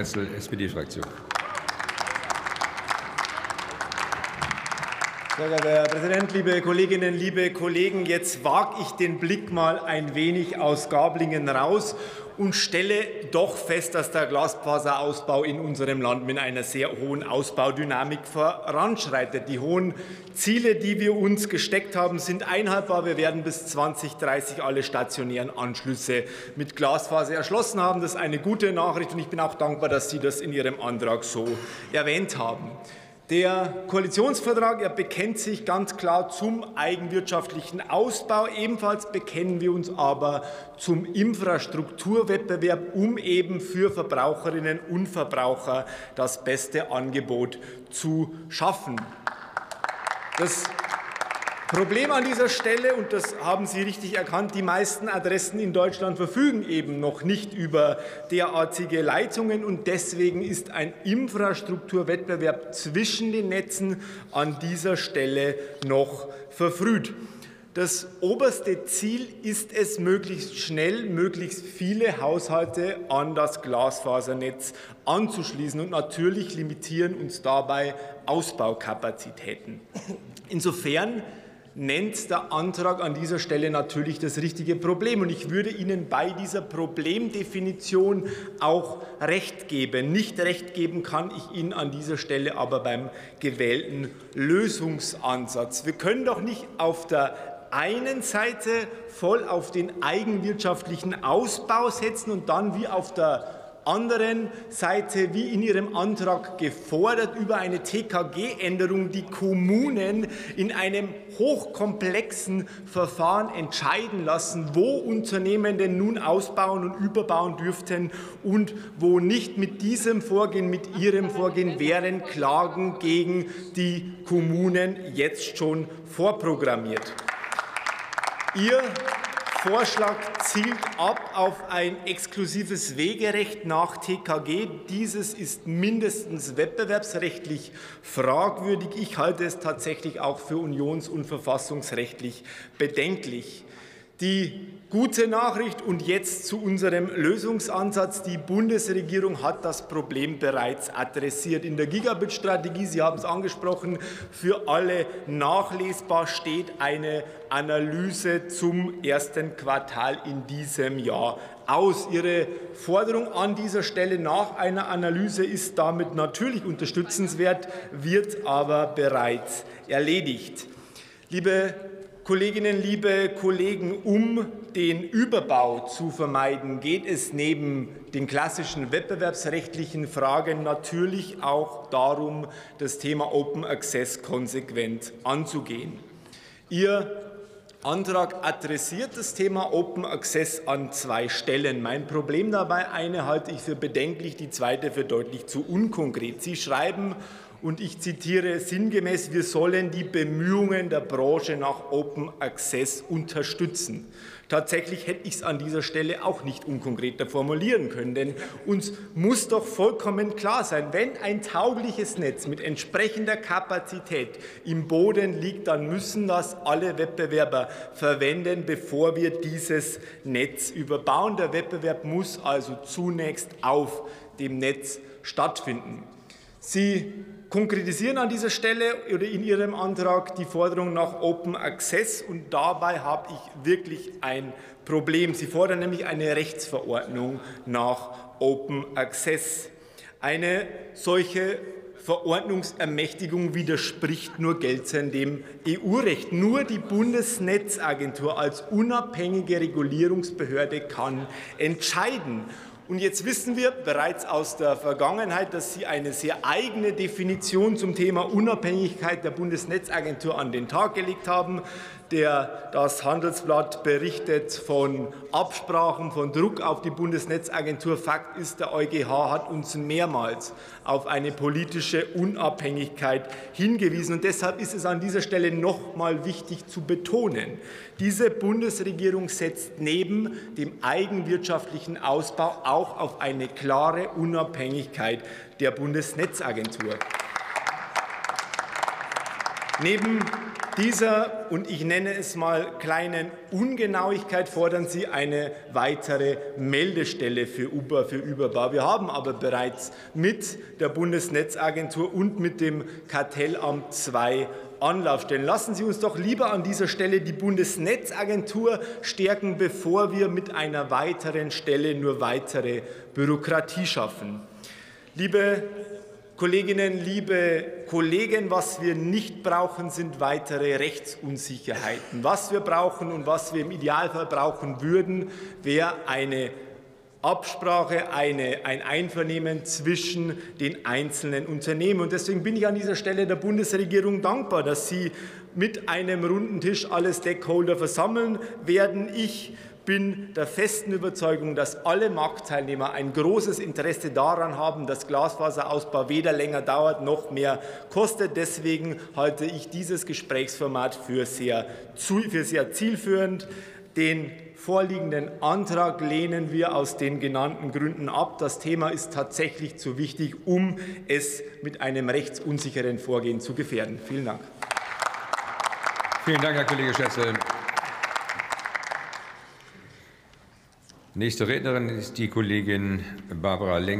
SPD-Fraktion. Sehr geehrter Herr Präsident, liebe Kolleginnen, liebe Kollegen! Jetzt wage ich den Blick mal ein wenig aus Gablingen raus und stelle doch fest, dass der Glasfaserausbau in unserem Land mit einer sehr hohen Ausbaudynamik voranschreitet. Die hohen Ziele, die wir uns gesteckt haben, sind einhaltbar. Wir werden bis 2030 alle stationären Anschlüsse mit Glasfaser erschlossen haben. Das ist eine gute Nachricht, und ich bin auch dankbar, dass Sie das in Ihrem Antrag so erwähnt haben. Der Koalitionsvertrag er bekennt sich ganz klar zum eigenwirtschaftlichen Ausbau. Ebenfalls bekennen wir uns aber zum Infrastrukturwettbewerb, um eben für Verbraucherinnen und Verbraucher das beste Angebot zu schaffen. Das Problem an dieser Stelle, und das haben Sie richtig erkannt, die meisten Adressen in Deutschland verfügen eben noch nicht über derartige Leitungen. Und deswegen ist ein Infrastrukturwettbewerb zwischen den Netzen an dieser Stelle noch verfrüht. Das oberste Ziel ist es, möglichst schnell möglichst viele Haushalte an das Glasfasernetz anzuschließen. Und natürlich limitieren uns dabei Ausbaukapazitäten. Insofern nennt der Antrag an dieser Stelle natürlich das richtige Problem. Und ich würde Ihnen bei dieser Problemdefinition auch recht geben. Nicht recht geben kann ich Ihnen an dieser Stelle aber beim gewählten Lösungsansatz. Wir können doch nicht auf der einen Seite voll auf den eigenwirtschaftlichen Ausbau setzen und dann wie auf der anderen Seite, wie in Ihrem Antrag gefordert, über eine TKG-Änderung die Kommunen in einem hochkomplexen Verfahren entscheiden lassen, wo Unternehmen denn nun ausbauen und überbauen dürften und wo nicht. Mit diesem Vorgehen, mit Ihrem Vorgehen wären Klagen gegen die Kommunen jetzt schon vorprogrammiert. Ihr Vorschlag zielt ab auf ein exklusives Wegerecht nach TKG. Dieses ist mindestens wettbewerbsrechtlich fragwürdig. Ich halte es tatsächlich auch für unions- und verfassungsrechtlich bedenklich. Die gute Nachricht und jetzt zu unserem Lösungsansatz. Die Bundesregierung hat das Problem bereits adressiert. In der Gigabit-Strategie, Sie haben es angesprochen, für alle nachlesbar steht eine Analyse zum ersten Quartal in diesem Jahr aus. Ihre Forderung an dieser Stelle nach einer Analyse ist damit natürlich unterstützenswert, wird aber bereits erledigt. Liebe Kolleginnen, liebe Kollegen, um den Überbau zu vermeiden, geht es neben den klassischen wettbewerbsrechtlichen Fragen natürlich auch darum, das Thema Open Access konsequent anzugehen. Ihr Antrag adressiert das Thema Open Access an zwei Stellen. Mein Problem dabei, eine halte ich für bedenklich, die zweite für deutlich zu unkonkret. Sie schreiben, und ich zitiere sinngemäß, wir sollen die Bemühungen der Branche nach Open Access unterstützen. Tatsächlich hätte ich es an dieser Stelle auch nicht unkonkreter formulieren können, denn uns muss doch vollkommen klar sein, wenn ein taugliches Netz mit entsprechender Kapazität im Boden liegt, dann müssen das alle Wettbewerber verwenden, bevor wir dieses Netz überbauen. Der Wettbewerb muss also zunächst auf dem Netz stattfinden. Sie konkretisieren an dieser Stelle oder in Ihrem Antrag die Forderung nach Open Access und dabei habe ich wirklich ein Problem. Sie fordern nämlich eine Rechtsverordnung nach Open Access. Eine solche Verordnungsermächtigung widerspricht nur geltendem EU-Recht. Nur die Bundesnetzagentur als unabhängige Regulierungsbehörde kann entscheiden. Und jetzt wissen wir bereits aus der Vergangenheit, dass Sie eine sehr eigene Definition zum Thema Unabhängigkeit der Bundesnetzagentur an den Tag gelegt haben der das Handelsblatt berichtet von Absprachen, von Druck auf die Bundesnetzagentur. Fakt ist, der EuGH hat uns mehrmals auf eine politische Unabhängigkeit hingewiesen. Und deshalb ist es an dieser Stelle noch mal wichtig zu betonen, diese Bundesregierung setzt neben dem eigenwirtschaftlichen Ausbau auch auf eine klare Unabhängigkeit der Bundesnetzagentur. Neben dieser, und ich nenne es mal kleinen Ungenauigkeit, fordern Sie eine weitere Meldestelle für Uber, für Überbar. Wir haben aber bereits mit der Bundesnetzagentur und mit dem Kartellamt zwei Anlaufstellen. Lassen Sie uns doch lieber an dieser Stelle die Bundesnetzagentur stärken, bevor wir mit einer weiteren Stelle nur weitere Bürokratie schaffen. Liebe Kolleginnen, liebe Kollegen, was wir nicht brauchen, sind weitere Rechtsunsicherheiten. Was wir brauchen und was wir im Idealfall brauchen würden, wäre eine Absprache, eine, ein Einvernehmen zwischen den einzelnen Unternehmen. Und deswegen bin ich an dieser Stelle der Bundesregierung dankbar, dass Sie mit einem runden Tisch alle Stakeholder versammeln werden. Ich bin der festen Überzeugung, dass alle Marktteilnehmer ein großes Interesse daran haben, dass Glasfaserausbau weder länger dauert noch mehr kostet. Deswegen halte ich dieses Gesprächsformat für sehr, für sehr zielführend. Den vorliegenden Antrag lehnen wir aus den genannten Gründen ab. Das Thema ist tatsächlich zu wichtig, um es mit einem rechtsunsicheren Vorgehen zu gefährden. Vielen Dank. Vielen Dank, Herr Kollege Schätze. Nächste Rednerin ist die Kollegin Barbara Lenk.